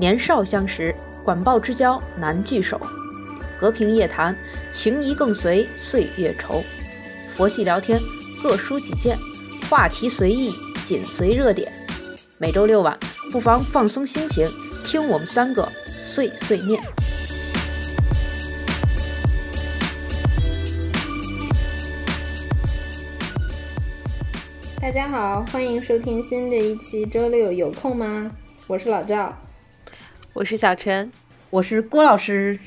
年少相识，管鲍之交难聚首。隔屏夜谈，情谊更随岁月稠。佛系聊天，各抒己见，话题随意，紧随热点。每周六晚，不妨放松心情，听我们三个碎碎念。大家好，欢迎收听新的一期周六有空吗？我是老赵。我是小陈，我是郭老师。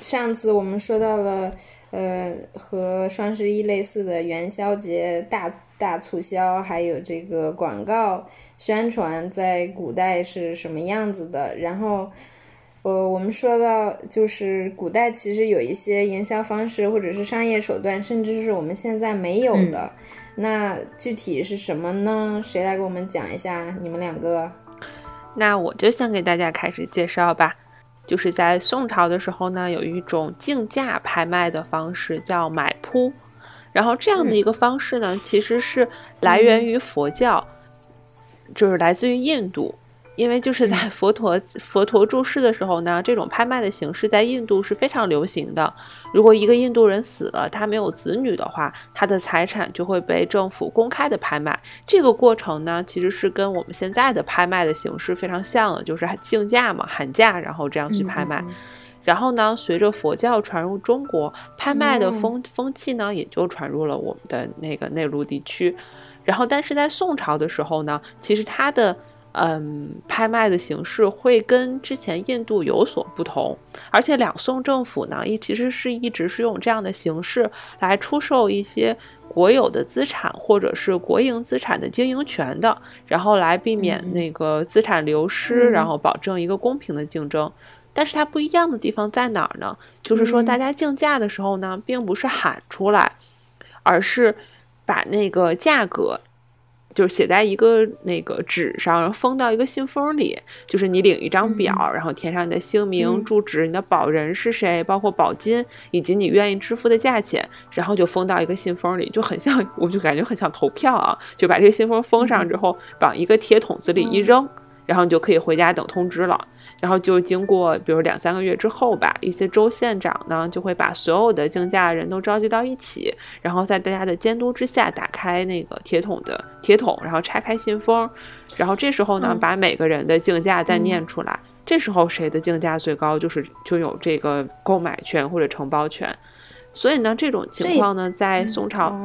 上次我们说到了，呃，和双十一类似的元宵节大大促销，还有这个广告宣传在古代是什么样子的。然后，呃，我们说到，就是古代其实有一些营销方式或者是商业手段，甚至是我们现在没有的。那具体是什么呢？谁来给我们讲一下？你们两个。那我就先给大家开始介绍吧，就是在宋朝的时候呢，有一种竞价拍卖的方式叫买铺，然后这样的一个方式呢，其实是来源于佛教，就是来自于印度。因为就是在佛陀佛陀住世的时候呢，这种拍卖的形式在印度是非常流行的。如果一个印度人死了，他没有子女的话，他的财产就会被政府公开的拍卖。这个过程呢，其实是跟我们现在的拍卖的形式非常像的，就是竞价嘛，喊价，然后这样去拍卖。然后呢，随着佛教传入中国，拍卖的风风气呢，也就传入了我们的那个内陆地区。然后，但是在宋朝的时候呢，其实它的。嗯，拍卖的形式会跟之前印度有所不同，而且两宋政府呢，一其实是一直是用这样的形式来出售一些国有的资产或者是国营资产的经营权的，然后来避免那个资产流失，然后保证一个公平的竞争。但是它不一样的地方在哪儿呢？就是说大家竞价的时候呢，并不是喊出来，而是把那个价格。就是写在一个那个纸上，然后封到一个信封里。就是你领一张表，然后填上你的姓名、住址、你的保人是谁，包括保金以及你愿意支付的价钱，然后就封到一个信封里，就很像，我就感觉很像投票啊。就把这个信封封上之后，往一个铁桶子里一扔，然后你就可以回家等通知了。然后就经过，比如两三个月之后吧，一些州县长呢就会把所有的竞价人都召集到一起，然后在大家的监督之下打开那个铁桶的铁桶，然后拆开信封，然后这时候呢把每个人的竞价再念出来，这时候谁的竞价最高，就是就有这个购买权或者承包权。所以呢，这种情况呢，在宋朝，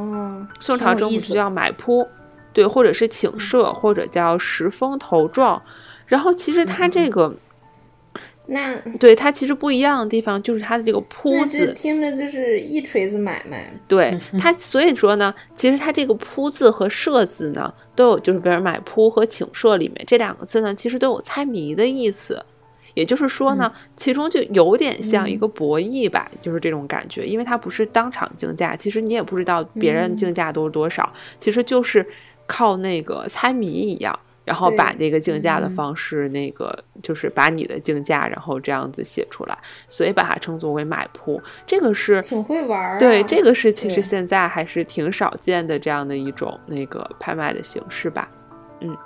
宋朝政府就要买铺，对，或者是请设，或者叫石封头状。然后其实它这个。那对它其实不一样的地方就是它的这个铺字，听着就是一锤子买卖。对它，所以说呢，其实它这个铺字和设字呢，都有就是比如买铺和请设里面这两个字呢，其实都有猜谜的意思。也就是说呢，其中就有点像一个博弈吧，就是这种感觉，因为它不是当场竞价，其实你也不知道别人竞价都是多少，其实就是靠那个猜谜一样。然后把那个竞价的方式，那个就是把你的竞价，然后这样子写出来，所以把它称作为买铺。这个是挺会玩儿。对，这个是其实现在还是挺少见的这样的一种那个拍卖的形式吧。嗯，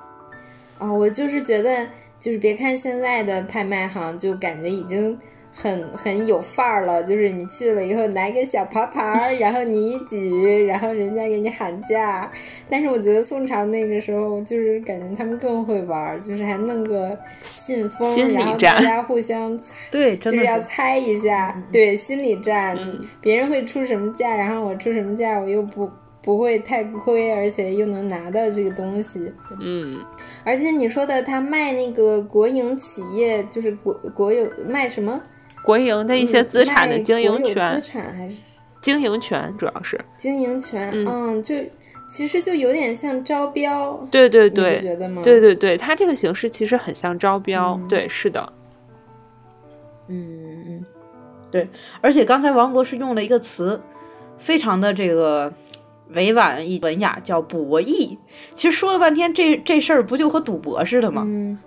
啊，我就是觉得，就是别看现在的拍卖行，就感觉已经。很很有范儿了，就是你去了以后拿个小牌牌，然后你一举，然后人家给你喊价。但是我觉得宋朝那个时候，就是感觉他们更会玩，就是还弄个信封，然后大家互相猜，对，就是要猜一下，对，心理战，别人会出什么价，然后我出什么价，我又不不会太亏，而且又能拿到这个东西。嗯，而且你说的他卖那个国营企业，就是国国有卖什么？国营的一些资产的经营权，资产还是经营权，主要是经营权。嗯，就其实就有点像招标。对对对，觉得吗？对对对，它这个形式其实很像招标。对，是的。嗯嗯，对。而且刚才王博士用了一个词，非常的这个委婉一文雅，叫博弈。其实说了半天，这这事儿不就和赌博似的吗？嗯。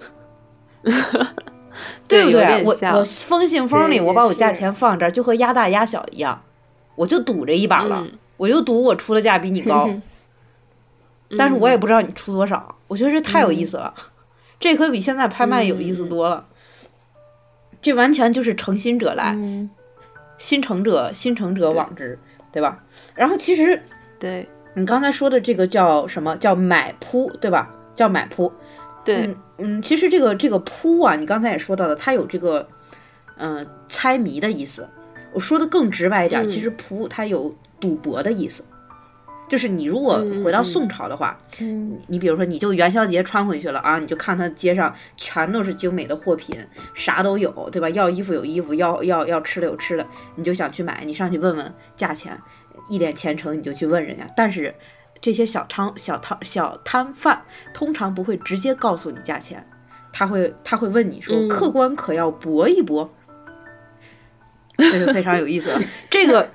对不对？我我封信封里，我把我价钱放这儿，就和压大压小一样，我就赌这一把了，我就赌我出的价比你高，但是我也不知道你出多少。我觉得这太有意思了，这可比现在拍卖有意思多了。这完全就是诚心者来，嗯心诚者心诚者往之，对吧？然后其实对你刚才说的这个叫什么叫买铺，对吧？叫买铺。对嗯嗯，其实这个这个扑啊，你刚才也说到了，它有这个嗯、呃猜谜的意思。我说的更直白一点，嗯其实扑它有赌博的意思。就是你如果回到宋朝的话，嗯你比如说你就元宵节穿回去了啊，你就看它街上全都是精美的货品，啥都有，对吧？要衣服有衣服，要要要吃的有吃的，你就想去买，你上去问问价钱，一脸虔诚你就去问人家，但是这些小摊小摊小摊贩通常不会直接告诉你价钱，他会他会问你说、嗯客官可要搏一搏。这就非常有意思了。这个，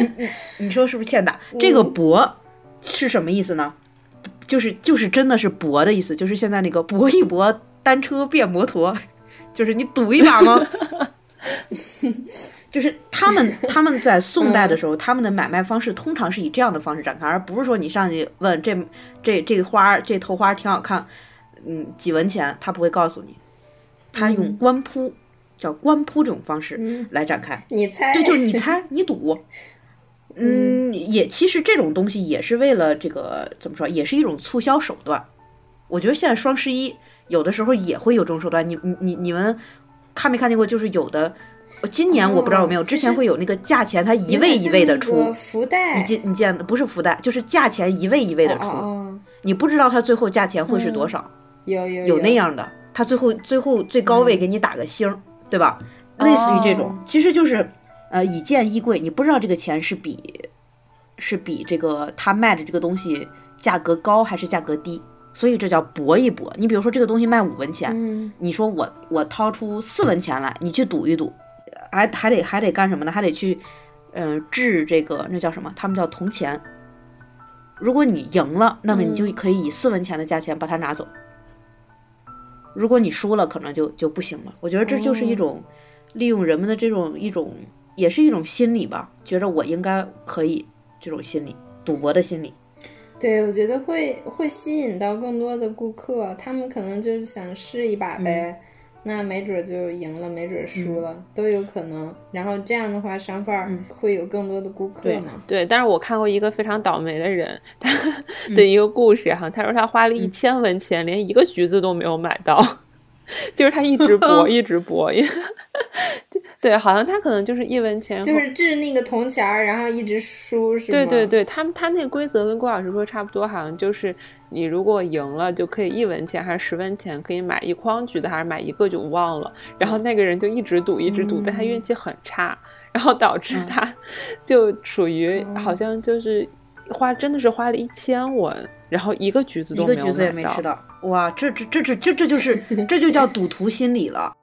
你你你说是不是欠打？这个“搏”是什么意思呢？就是就是真的是搏的意思，就是现在那个搏一搏，单车变摩托，就是你赌一把吗？就是他们 他们在宋代的时候，他们的买卖方式通常是以这样的方式展开，而不是说你上去问这这这个花儿这头花儿挺好看，嗯，几文钱，他不会告诉你，他用官铺、叫官铺这种方式来展开。你猜？对，就是你猜，你赌。嗯，也其实这种东西也是为了这个怎么说，也是一种促销手段。我觉得现在双十一有的时候也会有这种手段。你你你你们看没看见过？就是有的，今年我不知道有没有，哦之前会有那个价钱，它一位一位的出。福袋，你见你见不是福袋，就是价钱一位一位的哦出，哦，你不知道它最后价钱会是多嗯。少。有有有。那样的，它最后最后最高位给你打个星儿，对吧？类似于这种，哦。其实就是呃以件易贵，你不知道这个钱是比是比这个他卖的这个东西价格高还是价格低，所以这叫搏一搏。你比如说这个东西卖五文钱，嗯。你说我我掏出四文钱来，你去赌一赌，还还得还得干什么呢？还得去嗯、呃掷这个那叫什么？他们叫铜钱。如果你赢了，那么你就可以以四文钱的价钱把它拿走。如果你输了，可能就就不行了。我觉得这就是一种利用人们的这种一种，也是一种心理吧，觉着我应该可以这种心理，赌博的心理。对，我觉得会会吸引到更多的顾客，他们可能就是想试一把呗，那没准就赢了，没准输了，都有可能。然后这样的话，商贩儿会有更多的顾客对但是我看过一个非常倒霉的人，他的一个故事哈，他说他花了一千文钱，连一个橘子都没有买到，就是他一直播，一直播，因对，好像他可能就是一文钱，就是掷那个铜钱儿，然后一直输，是吗？对对对，他们他那个规则跟郭老师说差不多，好像就是你如果赢了就可以一文钱还是十文钱可以买一筐橘子，还是买一个就忘了。然后那个人就一直赌一直赌，但他运气很差，然后导致他 就属于好像就是花真的是花了一千文，然后一个橘子都没有一个橘子也买到没吃。到，哇，这这这这这这就是这就叫赌徒心理了，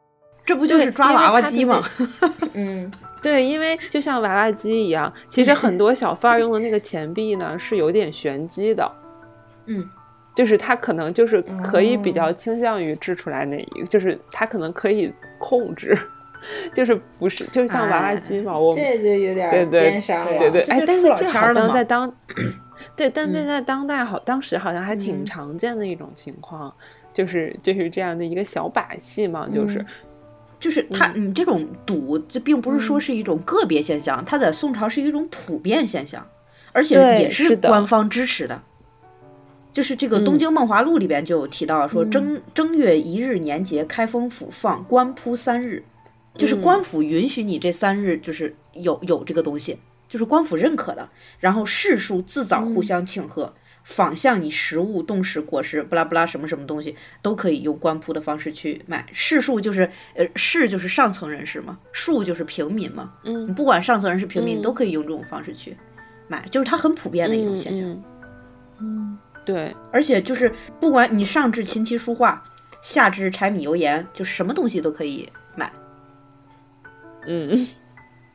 这不就是抓娃娃机吗？嗯，对，因为就像娃娃机一样，其实很多小贩儿用的那个钱币呢是有点玄机的。嗯，就是他可能就是可以比较哦倾向于掷出来那一个，就是他可能可以控制，就是不是就是像娃娃机嘛，这就有点儿对对奸商了。对对，哎，但是这好像在当，对，但这嗯在当代好，当时好像还挺嗯常见的一种情况，就是就是这样的一个小把戏嘛，就是嗯就是他，你这种赌，这并不是说是一种个别现象，它在宋朝是一种普遍现象，而且也是官方支持的。就是这个《东京梦华录》里边就有提到说，正正月一日年节，开封府放官铺三日，就是官府允许你这三日就是有有这个东西，就是官府认可的。然后士庶自早互相庆贺，仿向你食物、冻食、果实，不拉不拉什么什么东西都可以用官铺的方式去买。士庶就是呃士就是上层人士嘛，庶就是平民嘛，嗯你不管上层人士平民、嗯都可以用这种方式去买，就是它很普遍的一种现象。嗯嗯，对，而且就是不管你上至琴棋书画，下至柴米油盐，就什么东西都可以买。嗯，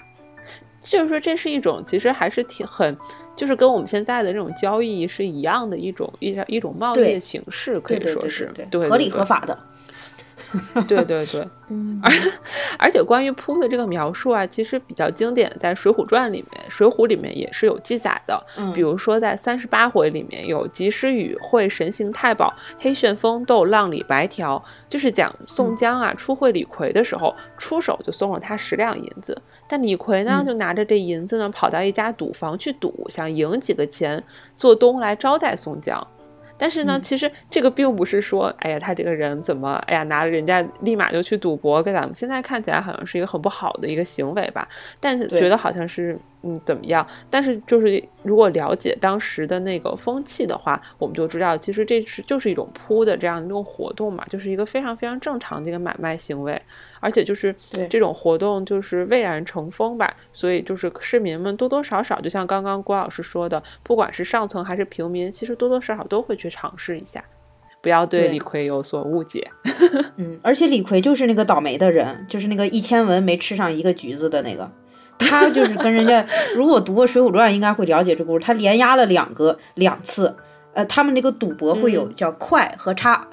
就是说这是一种其实还是挺很，就是跟我们现在的这种交易是一样的一种一一种贸易的形式，可以说是对对合理合。法的。对 对对，而而且关于扑的这个描述啊，其实比较经典，在《水浒传》里面，《水浒》里面也是有记载的。比如说在三十八回里面有及时雨会神行太保，黑旋风斗浪里白条，就是讲宋江啊初会李逵的时候，出手就送了他十两银子，但李逵呢就拿着这银子呢跑到一家赌房去赌，想赢几个钱做东来招待宋江。但是呢，其实这个并不是说，哎呀，他这个人怎么，哎呀，拿了人家立马就去赌博，跟咱们现在看起来好像是一个很不好的一个行为吧？但是觉得好像是。嗯，怎么样？但是就是如果了解当时的那个风气的话，我们就知道，其实这是就是一种铺的这样一种活动嘛，就是一个非常非常正常的一个买卖行为，而且就是这种活动就是蔚然成风吧，所以就是市民们多多少少，就像刚刚郭老师说的，不管是上层还是平民，其实多多少少都会去尝试一下，不要对李逵有所误解。嗯，而且李逵就是那个倒霉的人，就是那个一千文没吃上一个橘子的那个。他就是跟人家，如果读过《水浒传》，应该会了解这故事。他连押了两个两次，呃，他们那个赌博会有叫快和差，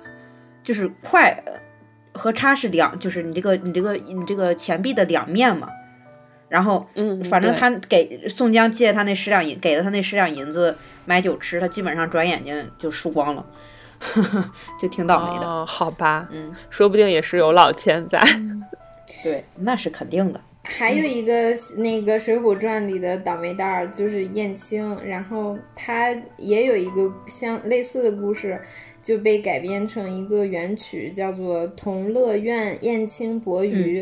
就是快和差是两，就是你这个你这个你这个钱币的两面嘛。然后，嗯，反正他给宋江借他那十两银，给了他那十两银子买酒吃，他基本上转眼睛就输光了，就挺倒霉的。哦，好吧，嗯，说不定也是有老千在。对，那是肯定的。还有一个那个《水浒传》里的倒霉蛋儿就是燕青，然后他也有一个相类似的故事，就被改编成一个原曲，叫做《同乐院燕青博鱼》，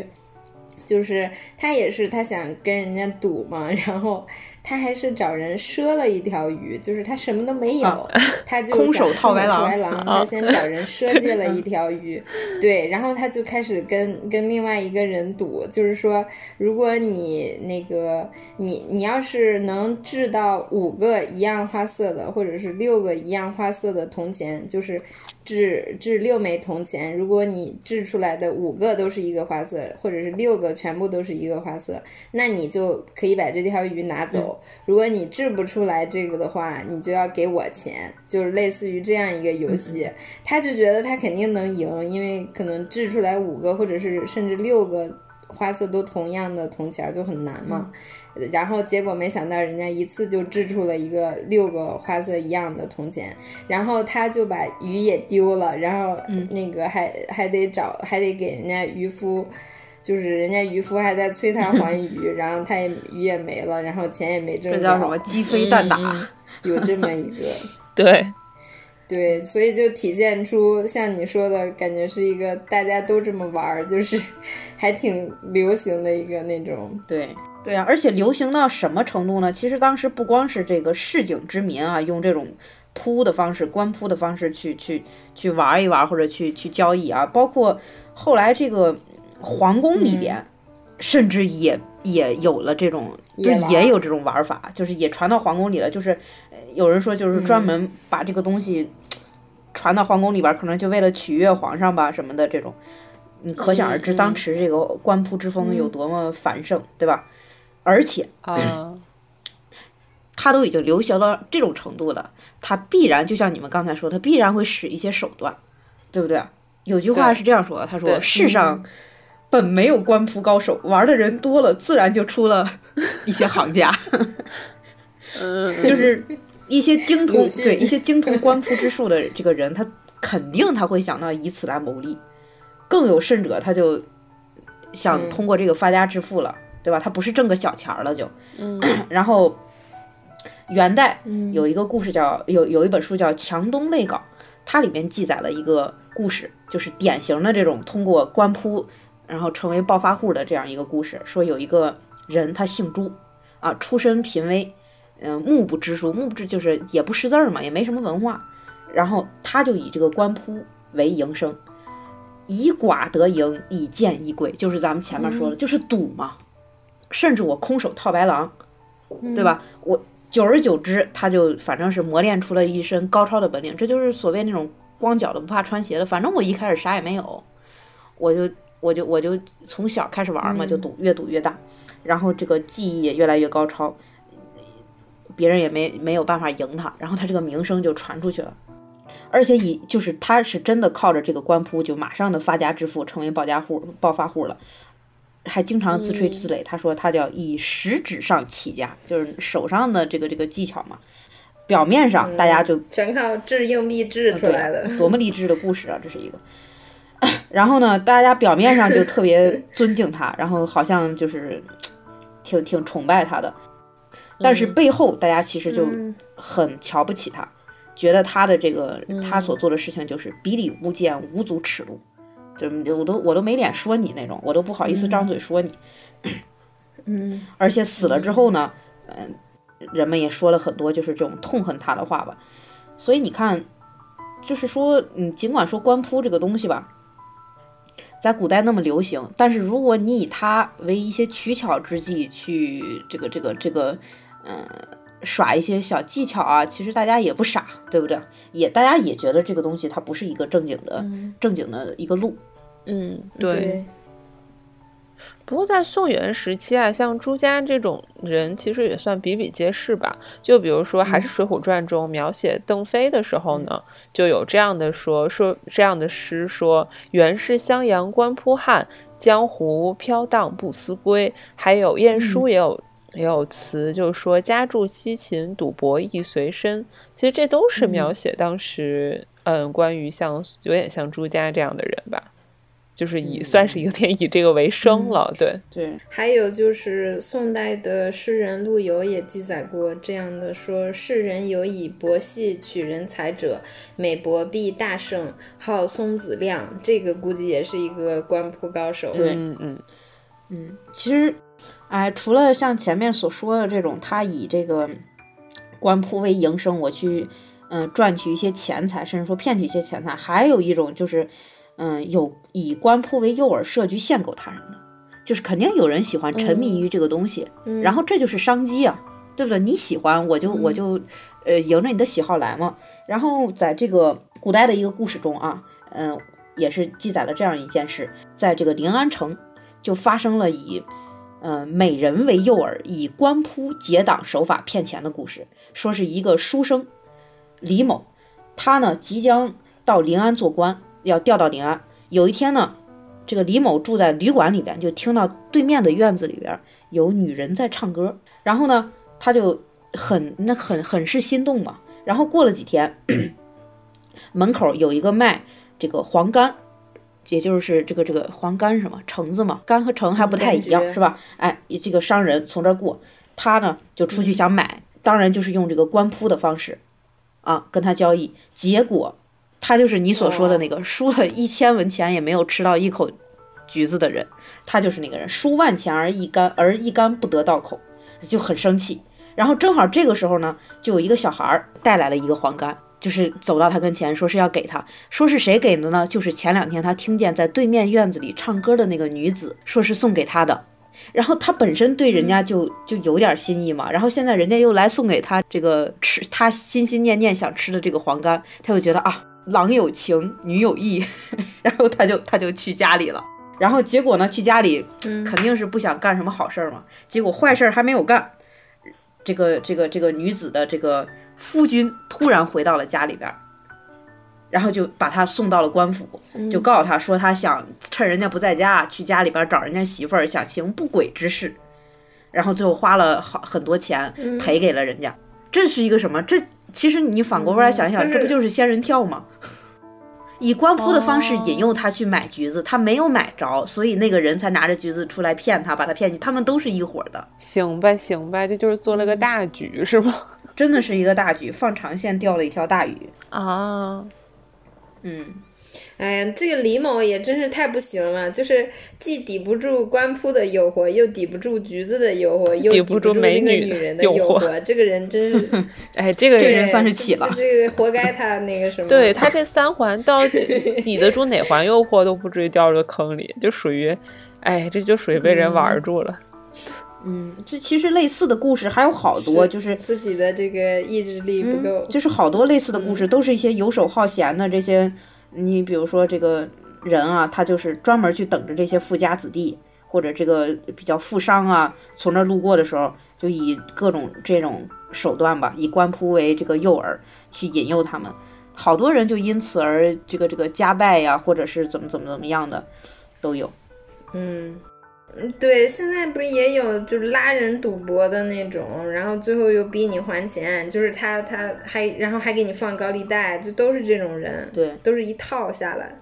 就是他也是他想跟人家赌嘛，然后。他还是找人赊了一条鱼，就是他什么都没有，他就空手套白狼。他先找人 赊借了一条鱼，对，然后他就开始跟跟另外一个人赌，就是说，如果你那个你你要是能制到五个一样花色的，或者是六个一样花色的铜钱，就是制制六枚铜钱，如果你掷出来的五个都是一个花色，或者是六个全部都是一个花色，那你就可以把这条鱼拿走。如果你掷不出来这个的话，你就要给我钱，就是类似于这样一个游戏。他就觉得他肯定能赢，因为可能掷出来五个或者是甚至六个花色都同样的铜钱就很难嘛。然后结果没想到人家一次就制出了一个六个花色一样的铜钱，然后他就把鱼也丢了，然后那个还还得找还得给人家渔夫。就是人家渔夫还在催他还 鱼，然后他也鱼也没了，然后钱也没挣。这叫什么鸡飞蛋打？有这么一个，对，对，所以就体现出像你说的感觉是一个大家都这么玩儿，就是还挺流行的一个那种。对，对啊，而且流行到什么程度呢？其实当时不光是这个市井之民啊，用这种铺的方式、官铺的方式去去去玩一玩或者去去交易啊，包括后来这个。皇宫里边，甚至也也有了这种，就也有这种玩法，就是也传到皇宫里了。就是有人说，就是专门把这个东西传到皇宫里边，可能就为了取悦皇上吧，什么的这种。你可想而知，当时这个官铺之风有多么繁盛，对吧？而且啊，他都已经流行到这种程度了，他必然就像你们刚才说，他必然会使一些手段，对不对？有句话是这样说的，他说：“世上。”本没有官铺高手，玩的人多了，自然就出了一些行家。嗯，就是一些精通对一些精通官铺之术的这个人，他肯定他会想到以此来谋利。更有甚者，他就想通过这个发家致富了，对吧？他不是挣个小钱儿了就。嗯。然后元代有一个故事叫有有一本书叫《强东类稿》，它里面记载了一个故事，就是典型的这种通过官铺。然后成为暴发户的这样一个故事，说有一个人，他姓朱，啊，出身贫微，嗯，目不知书，目不知就是也不识字儿嘛，也没什么文化。然后他就以这个官铺为营生，以寡得赢，以贱易贵，就是咱们前面说的，就是赌嘛。甚至我空手套白狼，对吧？我久而久之，他就反正是磨练出了一身高超的本领。这就是所谓那种光脚的不怕穿鞋的。反正我一开始啥也没有，我就。我就我就从小开始玩嘛，就赌越赌越大，然后这个技艺也越来越高超，别人也没没有办法赢他，然后他这个名声就传出去了。而且以就是他是真的靠着这个官铺，就马上的发家致富，成为暴家户、暴发户了，还经常自吹自擂。他说他叫以食指上起家，就是手上的这个这个技巧嘛。表面上大家就全靠掷硬币掷出来的，多么励志的故事啊！这是一个。然后呢，大家表面上就特别尊敬他，然后好像就是挺挺崇拜他的，但是背后大家其实就很瞧不起他，觉得他的这个他所做的事情就是比里无间，无足齿路，就我都我都没脸说你那种，我都不好意思张嘴说你。嗯，而且死了之后呢，嗯，人们也说了很多就是这种痛恨他的话吧。所以你看，就是说，你，尽管说官扑这个东西吧。在古代那么流行，但是如果你以它为一些取巧之计去这个这个这个，嗯，耍一些小技巧啊，其实大家也不傻，对不对？也大家也觉得这个东西它不是一个正经的正经的一个路。嗯，对。不过在宋元时期啊，像朱家这种人其实也算比比皆是吧。就比如说，还是《水浒传》中描写邓飞的时候呢，就有这样的说说这样的诗说：“原是襄阳官扑汉，江湖飘荡不思归。”还有晏殊也有也有词，就是说家住西秦，赌博亦随身。其实这都是描写当时嗯，关于像有点像朱家这样的人吧。就是以算是有点以这个为生了，对对。还有就是宋代的诗人陆游也记载过这样的说：世人有以博戏取人才者，每博必大胜，号松子亮。这个估计也是一个官铺高手。对，嗯嗯嗯。其实，哎，除了像前面所说的这种，他以这个官铺为营生，我去嗯赚取一些钱财，甚至说骗取一些钱财，还有一种就是。嗯，有以官铺为诱饵设局限购他人的，就是肯定有人喜欢沉迷于这个东西，然后这就是商机啊，对不对？你喜欢我就我就呃迎着你的喜好来嘛。然后在这个古代的一个故事中啊，嗯，也是记载了这样一件事，在这个临安城就发生了以嗯美人为诱饵，以官扑结党手法骗钱的故事。说是一个书生李某，他呢即将到临安做官。要调到临安。有一天呢，这个李某住在旅馆里边，就听到对面的院子里边有女人在唱歌，然后呢，他就很那很很是心动嘛。然后过了几天，门口有一个卖这个黄柑，也就是这个这个黄柑什么橙子嘛，柑和橙还不太一样，是吧？哎，这个商人从这儿过，他呢就出去想买，当然就是用这个官铺的方式啊跟他交易，结果。他就是你所说的那个输了一千文钱也没有吃到一口橘子的人，他就是那个人，输万钱而一干而一干不得到口，就很生气。然后正好这个时候呢，就有一个小孩儿带来了一个黄柑，就是走到他跟前，说是要给他，说是谁给的呢？就是前两天他听见在对面院子里唱歌的那个女子，说是送给他的。然后他本身对人家就就有点心意嘛，然后现在人家又来送给他这个吃他心心念念想吃的这个黄干，他就觉得啊。郎有情，女有意，然后他就他就去家里了，然后结果呢，去家里肯定是不想干什么好事儿嘛，结果坏事儿还没有干，这个这个这个女子的这个夫君突然回到了家里边，然后就把他送到了官府，就告诉他说他想趁人家不在家去家里边找人家媳妇儿，想行不轨之事，然后最后花了好很多钱赔给了人家，这是一个什么这？其实你反过过来想想，这不就是仙人跳吗？以官扑的方式引诱他去买橘子，他没有买着，所以那个人才拿着橘子出来骗他，把他骗去。他们都是一伙的。行吧，行吧，这就是做了个大局，是吗？真的是一个大局，放长线钓了一条大鱼啊。嗯。哎呀，这个李某也真是太不行了，就是既抵不住官铺的诱惑，又抵不住橘子的诱惑，又抵不住那个女人的诱惑。这个人真是，哎，这个人算是起了，这个活该他那个什么。对他这三环到 抵得住哪环诱惑，都不至于掉入坑里，就属于，哎，这就属于被人玩住了。嗯，这其实类似的故事还有好多，就是自己的这个意志力不够，就是好多类似的故事，都是一些游手好闲的这些。你比如说这个人啊，他就是专门去等着这些富家子弟或者这个比较富商啊，从那路过的时候，就以各种这种手段吧，以官仆为这个诱饵去引诱他们。好多人就因此而这个这个家败呀，或者是怎么怎么怎么样的，都有。嗯，嗯对，现在不是也有就是拉人赌博的那种，然后最后又逼你还钱，就是他他还然后还给你放高利贷，就都是这种人，对，都是一套下来，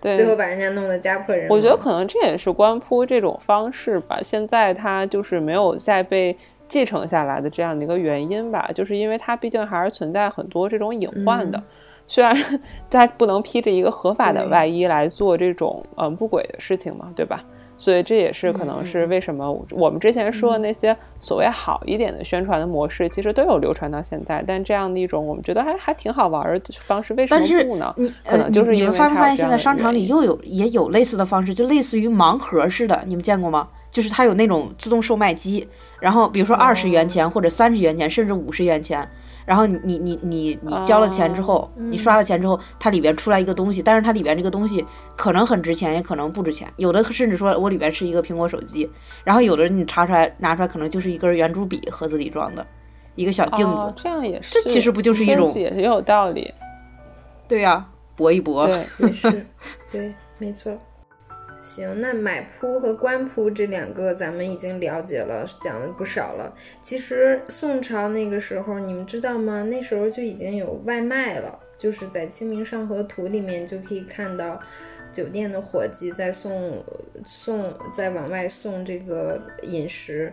对，最后把人家弄得家破人亡。我觉得可能这也是官铺这种方式吧，现在他就是没有再被继承下来的这样的一个原因吧，就是因为它毕竟还是存在很多这种隐患的。嗯虽然他不能披着一个合法的外衣来做这种嗯不轨的事情嘛，对吧？所以这也是可能是为什么我们之前说的那些所谓好一点的宣传的模式，其实都有流传到现在。但这样的一种我们觉得还还挺好玩的方式，为什么不呢？你可能呃就是因为你你们发没发现现在商场里又有也有类似的方式，就类似于盲盒似的，你们见过吗？就是它有那种自动售卖机，然后比如说二十元钱或者三十元钱，甚至五十元钱，然后你你你你你交了钱之后，你刷了钱之后，它里边出来一个东西，但是它里边这个东西可能很值钱，也可能不值钱，有的甚至说我里边是一个苹果手机，然后有的你查出来拿出来可能就是一根圆珠笔盒子里装的一个小镜子，哦、这样也是，这其实不就是一种也也有道理。对呀、搏一搏，对，也是，对，没错。行，那买铺和官铺这两个咱们已经了解了，讲了不少了。其实宋朝那个时候，你们知道吗？那时候就已经有外卖了，就是在《清明上河图》里面就可以看到，酒店的伙计在送送在往外送这个饮食，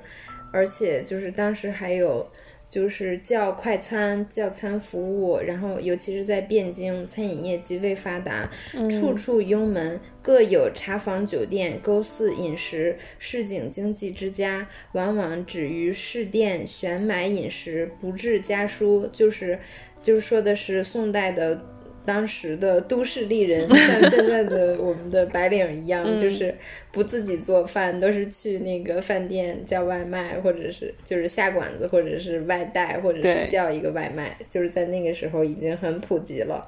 而且就是当时还有。就是叫快餐、叫餐服务，然后尤其是在汴京，餐饮业极为发达，处处幽门，各有茶坊、酒店，勾肆饮食，市井经济之家，往往止于市店选买饮食，不置家书。就是就是说的是宋代的。当时的都市丽人，像现在的我们的白领一样，就是不自己做饭，都是去那个饭店叫外卖，或者是就是下馆子，或者是外带，或者是叫一个外卖，就是在那个时候已经很普及了。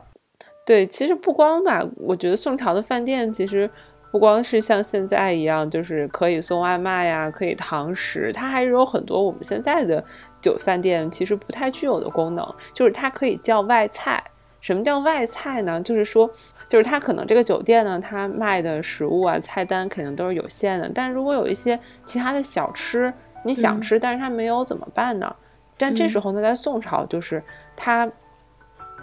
对，其实不光吧，我觉得宋朝的饭店其实不光是像现在一样，就是可以送外卖呀，可以堂食，它还是有很多我们现在的酒饭店其实不太具有的功能，就是它可以叫外菜。什么叫外菜呢？就是说，就是它可能这个酒店呢，它卖的食物啊，菜单肯定都是有限的。但如果有一些其他的小吃，你想吃，但是它没有怎么办呢？但这时候呢，在宋朝，就是它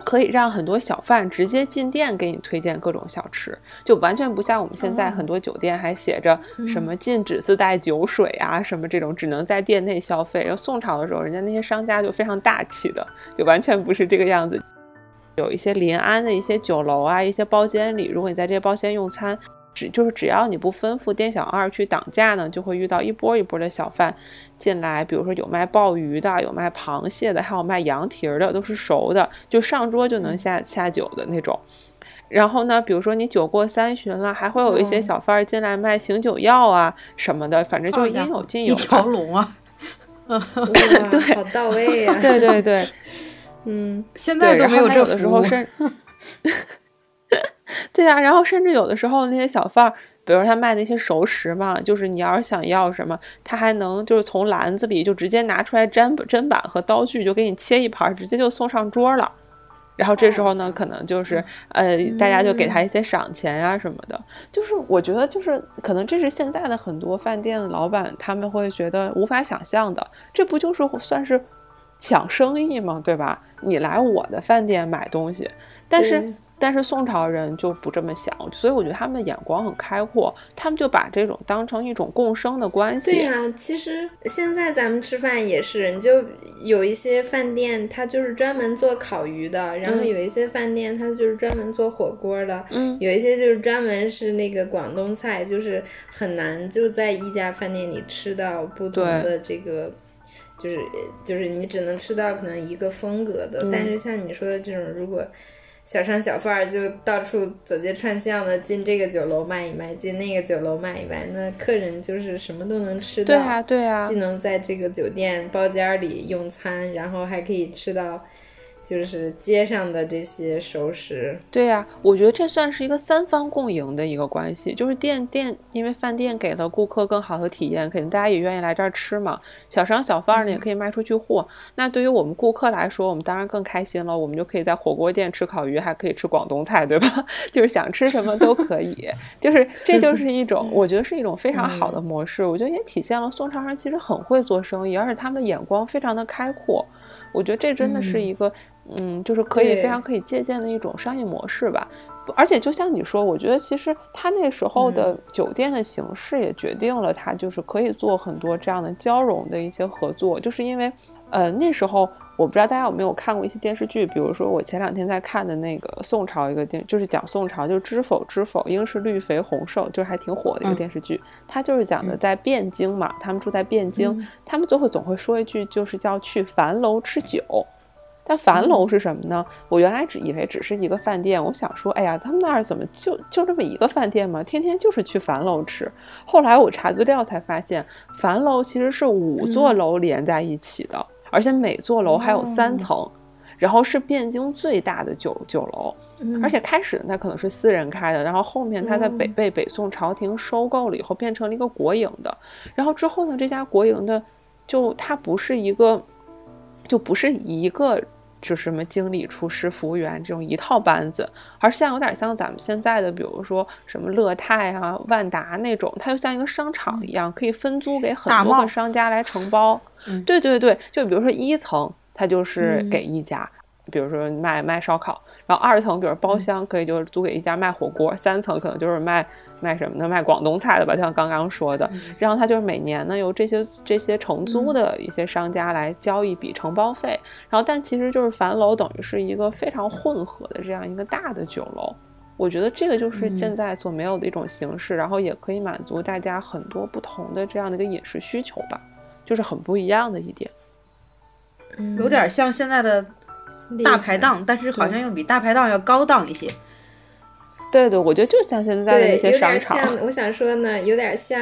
可以让很多小贩直接进店给你推荐各种小吃，就完全不像我们现在很多酒店还写着什么禁止自带酒水啊，什么这种只能在店内消费。然后宋朝的时候，人家那些商家就非常大气的，就完全不是这个样子。有一些临安的一些酒楼啊，一些包间里，如果你在这些包间用餐，只就是只要你不吩咐店小二去挡架呢，就会遇到一波一波的小贩进来，比如说有卖鲍鱼的，有卖螃蟹的，还有卖羊蹄儿的，都是熟的，就上桌就能下下酒的那种。然后呢，比如说你酒过三巡了，还会有一些小贩儿进来卖醒酒药啊什么的，反正就应有尽有一条龙啊！对，好到位呀、对对对。嗯，现在都没有这的时候甚，对啊，然后甚至有的时候那些小贩儿，比如他卖那些熟食嘛，就是你要是想要什么，他还能就是从篮子里就直接拿出来砧砧板和刀具，就给你切一盘，直接就送上桌了。然后这时候呢，可能就是呃，大家就给他一些赏钱呀、什么的。就是我觉得，就是可能这是现在的很多饭店老板他们会觉得无法想象的，这不就是算是抢生意嘛？对吧？你来我的饭店买东西，但是但是宋朝人就不这么想，所以我觉得他们眼光很开阔，他们就把这种当成一种共生的关系。对呀、其实现在咱们吃饭也是，你就有一些饭店，它就是专门做烤鱼的，然后嗯有一些饭店它就是专门做火锅的，嗯，有一些就是专门是那个广东菜，就是很难就在一家饭店里吃到不同的这个。就是就是你只能吃到可能一个风格的，但是像你说的这种，如果小商小贩儿就到处走街串巷的进这个酒楼卖一卖，进那个酒楼卖一卖，那客人就是什么都能吃到。对啊，对啊既，能在这个酒店包间儿里用餐，然后还可以吃到就是街上的这些熟食。对呀、我觉得这算是一个三方共赢的一个关系，就是店店，因为饭店给了顾客更好的体验，肯定大家也愿意来这儿吃嘛。小商小贩呢也可以卖出去货，那对于我们顾客来说，我们当然更开心了，我们就可以在火锅店吃烤鱼，还可以吃广东菜，对吧？就是想吃什么都可以，就是这就是一种，我觉得是一种非常好的模式。我觉得也体现了宋朝人其实很会做生意，而且他们的眼光非常的开阔。我觉得这真的是一个，嗯就是可以非常可以借鉴的一种商业模式吧。而且就像你说，我觉得其实他那时候的酒店的形式也决定了他就是可以做很多这样的交融的一些合作，就是因为，呃，那时候我不知道大家有没有看过一些电视剧，比如说我前两天在看的那个宋朝一个电，就是讲宋朝，就是知否知否，应是绿肥红瘦，就是还挺火的一个嗯电视剧。它就是讲的在汴京嘛，他们住在汴京，他们最后总会说一句，就是叫去樊楼吃酒。但樊楼是什么呢？我原来只以为只是一个饭店，我想说，哎呀，他们那儿怎么就就这么一个饭店吗？天天就是去樊楼吃。后来我查资料才发现，樊楼其实是五座楼连在一起的，而且每座楼还有三层，然后是汴京最大的酒酒楼。而且开始它可能是私人开的，然后后面它在北被北宋朝廷收购了以后，变成了一个国营的。然后之后呢，这家国营的就它不是一个，就不是一个就是什么经理、厨师、服务员这种一套班子，而像有点像咱们现在的，比如说什么乐泰啊、万达那种，它就像一个商场一样，可以分租给很多个商家来承包。嗯对对对，就比如说一层，它就是嗯给一家。比如说卖卖烧烤，然后二层比如包厢可以就是租给一家卖火锅，三层可能就是卖卖什么的？卖广东菜的吧，像刚刚说的。然后它就是每年呢由这些这些承租的一些商家来交一笔承包费，然后但其实就是樊楼等于是一个非常混合的这样一个大的酒楼。我觉得这个就是现在所没有的一种形式，然后也可以满足大家很多不同的这样的一个饮食需求吧，就是很不一样的一点。有点像现在的大排档，但是好像又比大排档要高档一些。对对，我觉得就像现在的对，那些商场，点像，我想说呢，有点像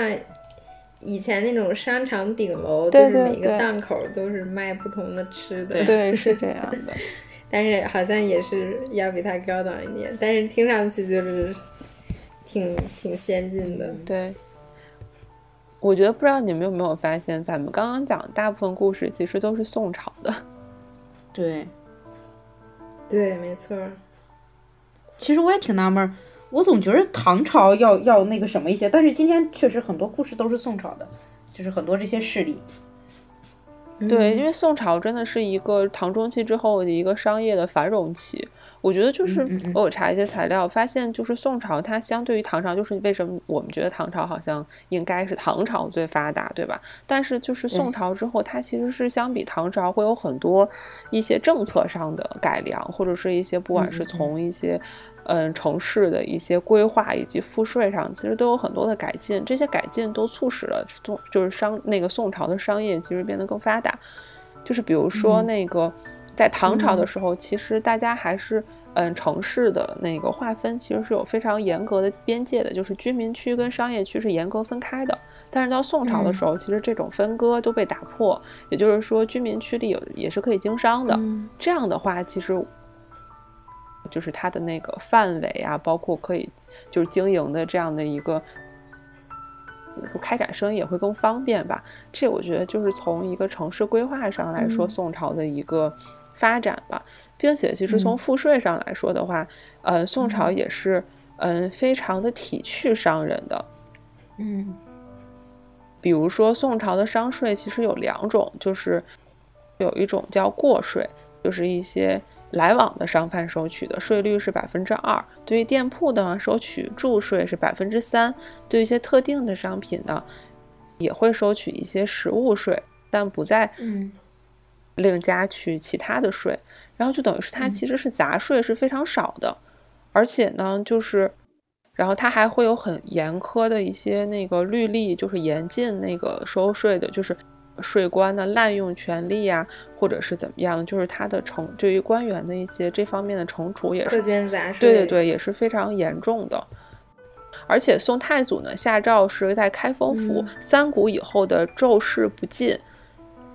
以前那种商场顶楼，对对就是每个档口都是卖不同的吃的，对，是这样的。但是好像也是要比它高档一点，但是听上去就是挺挺先进的。对，我觉得不知道你们有没有发现，咱们刚刚讲的大部分故事其实都是宋朝的。对，对，没错。其实我也挺纳闷，我总觉得唐朝要要那个什么一些，但是今天确实很多故事都是宋朝的，就是很多这些事例。对，嗯因为宋朝真的是一个唐中期之后的一个商业的繁荣期。我觉得就是我有查一些材料，发现就是宋朝它相对于唐朝，就是为什么我们觉得唐朝好像应该是唐朝最发达，对吧？但是就是宋朝之后，它其实是相比唐朝会有很多一些政策上的改良，或者是一些不管是从一些嗯城市的一些规划以及赋税上，其实都有很多的改进。这些改进都促使了宋就是商那个宋朝的商业其实变得更发达。就是比如说嗯那个在唐朝的时候，其实大家还是嗯城市的那个划分其实是有非常严格的边界的，就是居民区跟商业区是严格分开的。但是到宋朝的时候，其实这种分割都被打破，也就是说居民区里有也是可以经商的。嗯这样的话，其实就是它的那个范围啊，包括可以就是经营的这样的一个开展生意也会更方便吧。这我觉得就是从一个城市规划上来说，嗯。宋朝的一个发展吧，并且其实从嗯。赋税上来说的话，呃，宋朝也是嗯非常的体恤商人的。嗯。比如说宋朝的商税其实有两种，就是有一种叫过税，就是一些来往的商贩收取的税率是百分之二，对于店铺呢收取注税是百分之三，对一些特定的商品呢也会收取一些实物税，但不再嗯另加取其他的税，然后就等于是它其实是杂税是非常少的，而且呢就是。然后它还会有很严苛的一些那个律例，就是严禁那个收税的，就是税官呢滥用权力呀、或者是怎么样，就是他的惩对于官员的一些这方面的惩处也是苛捐杂税，对对对，也是非常严重的。而且宋太祖呢下诏是在开封府、嗯三鼓以后的昼市不进，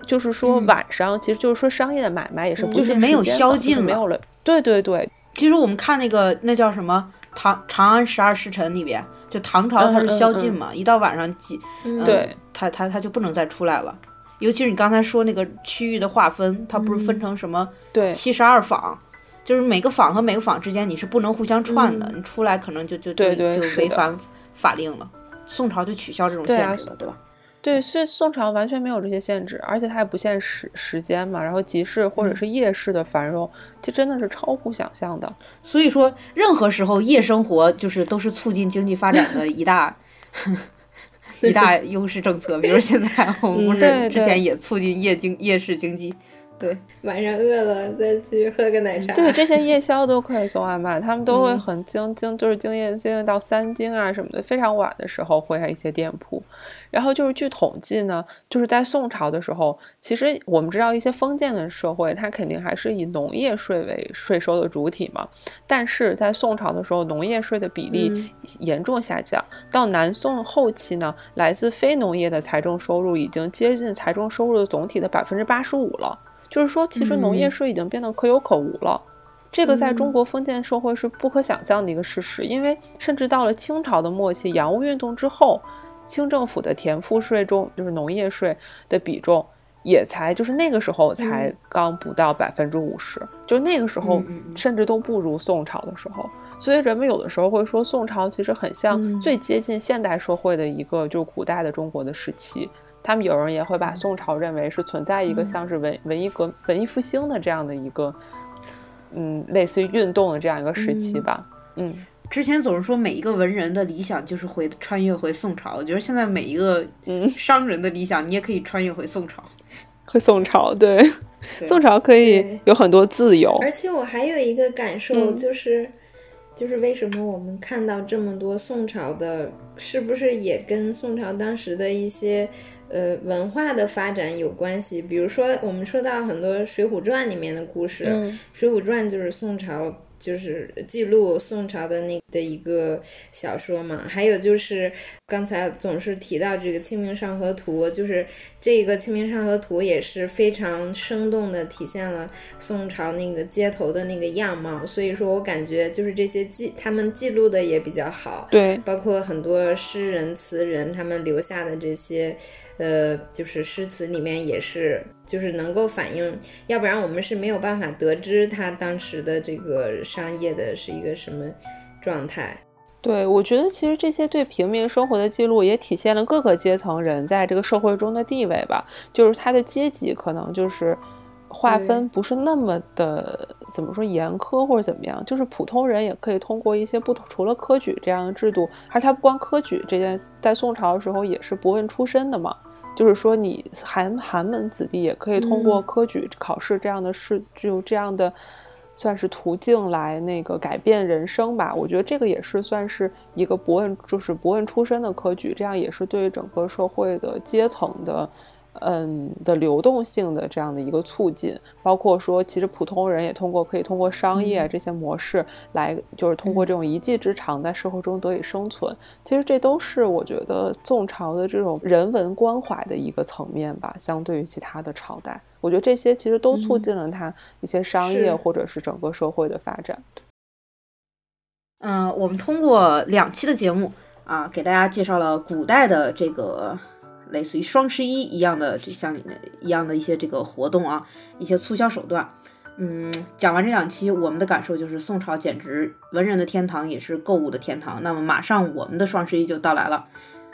就是说晚上，其实就是说商业的买卖也是不就是没有宵禁没有了。对对对，其实我们看那个那叫什么《唐长安十二时辰》里边，就唐朝它是宵禁嘛，一到晚上几，对，他他他就不能再出来了。尤其是你刚才说那个区域的划分，它不是分成什么对七十二坊，就是每个坊和每个坊之间你是不能互相串的，你出来可能就就就就违反法令了。宋朝就取消这种限制了，对吧？对，所以宋朝完全没有这些限制，而且它也不限时时间嘛。然后集市或者是夜市的繁荣，这真的是超乎想象的。所以说，任何时候夜生活就是都是促进经济发展的一大一大优势政策。比如现在我们不是之前也促进夜经夜市经济。对，晚上饿了再去喝个奶茶。对，这些夜宵都可以送外卖，他们都会很精精，就是经营经营到三更啊什么的，非常晚的时候会开一些店铺。然后就是据统计呢，就是在宋朝的时候，其实我们知道一些封建的社会，它肯定还是以农业税为税收的主体嘛。但是在宋朝的时候，农业税的比例严重下降。到南宋后期呢，来自非农业的财政收入已经接近财政收入的总体的百分之八十五了。就是说，其实农业税已经变得可有可无了，这个在中国封建社会是不可想象的一个事实。因为甚至到了清朝的末期，洋务运动之后，清政府的田赋税中，就是农业税的比重，也才就是那个时候才刚不到百分之五十，就那个时候甚至都不如宋朝的时候。所以人们有的时候会说，宋朝其实很像最接近现代社会的一个，就是古代的中国的时期。他们有人也会把宋朝认为是存在一个像是文文艺革文艺复兴的这样的一个，嗯，类似于运动的这样一个时期吧。嗯，之前总是说每一个文人的理想就是回穿越回宋朝，我觉得现在每一个嗯商人的理想，你也可以穿越回宋朝。回宋朝，对，宋朝可以有很多自由。而且我还有一个感受就是，就是为什么我们看到这么多宋朝的，是不是也跟宋朝当时的一些。呃，文化的发展有关系。比如说，我们说到很多《水浒传》里面的故事，《水浒传》就是宋朝。就是记录宋朝的那的一个小说嘛，还有就是刚才总是提到这个《清明上河图》，就是这个《清明上河图》也是非常生动的体现了宋朝那个街头的那个样貌，所以说我感觉就是这些记他们记录的也比较好，对，包括很多诗人词人他们留下的这些，呃，就是诗词里面也是。就是能够反映，要不然我们是没有办法得知他当时的这个商业的是一个什么状态。对，我觉得其实这些对平民生活的记录也体现了各个阶层人在这个社会中的地位吧。就是他的阶级可能就是划分不是那么的怎么说严苛或者怎么样，就是普通人也可以通过一些不同，除了科举这样的制度，而他不光科举这件，在宋朝的时候也是不问出身的嘛。就是说，你寒寒门子弟也可以通过科举考试这样的事，就这样的算是途径来那个改变人生吧。我觉得这个也是算是一个不问，就是不问出身的科举，这样也是对整个社会的阶层的。嗯的流动性的这样的一个促进，包括说，其实普通人也通过可以通过商业这些模式来，就是通过这种一技之长在社会中得以生存。其实这都是我觉得宋朝的这种人文关怀的一个层面吧，相对于其他的朝代，我觉得这些其实都促进了它一些商业或者是整个社会的发展。嗯，我们通过两期的节目啊，给大家介绍了古代的这个。类似于双十一一样的，就像一样的一些这个活动啊，一些促销手段。嗯，讲完这两期，我们的感受就是宋朝简直文人的天堂，也是购物的天堂。那么马上我们的双十一就到来了。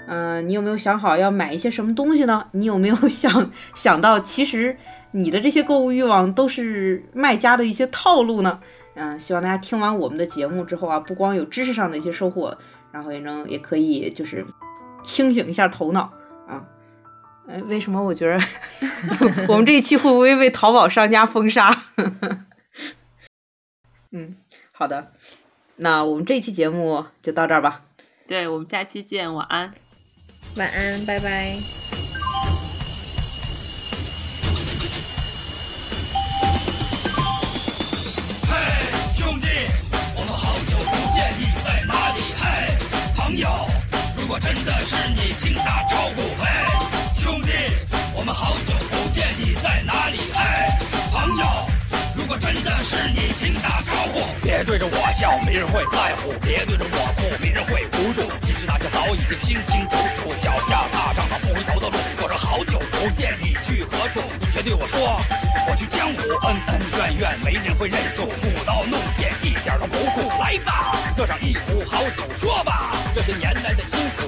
嗯，你有没有想好要买一些什么东西呢？你有没有 想想到，其实你的这些购物欲望都是卖家的一些套路呢？嗯，希望大家听完我们的节目之后啊，不光有知识上的一些收获，然后也能也可以就是清醒一下头脑。啊，呃，为什么我觉得 我们这一期会不会被淘宝商家封杀？嗯，好的，那我们这期节目就到这儿吧。对，我们下期见，晚安。晚安，拜拜。嘿，兄弟，我们好久不见，你在哪里？嘿，朋友。如果真的是你，请打招呼，嘿，兄弟。我们好久不见，你在哪里？哎，朋友，如果真的是你，请打招呼。别对着我笑，没人会在乎；别对着我哭，没人会扶住。其实大家早已经清清楚楚，脚下踏上了不回头的路。我说好久不见，你去何处？你却对我说，我去江湖，恩恩怨怨，没人会认输。舞刀弄剑，一点都不酷。来吧，热上一壶好酒，说吧，这些年来的辛苦，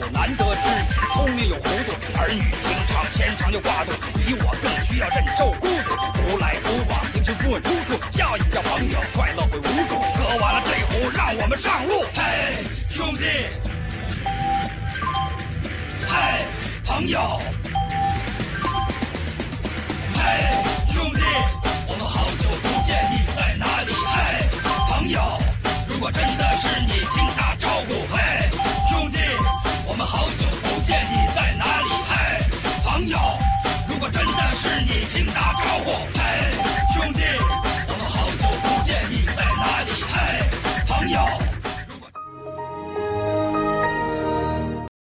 牵肠就挂肚，你我更需要忍受孤独。独来独往，英雄不问出处。笑一笑，朋友快乐会无数。喝完了这壶，让我们上路。嘿，兄弟。嘿，朋友。嘿，兄弟，我们好久不见。你在哪里？嘿，朋友。如果真的是你，请打招呼。嘿，兄弟，我们好久不见。你在哪里？嘿。朋友如果真的是你请打招呼。嘿兄弟。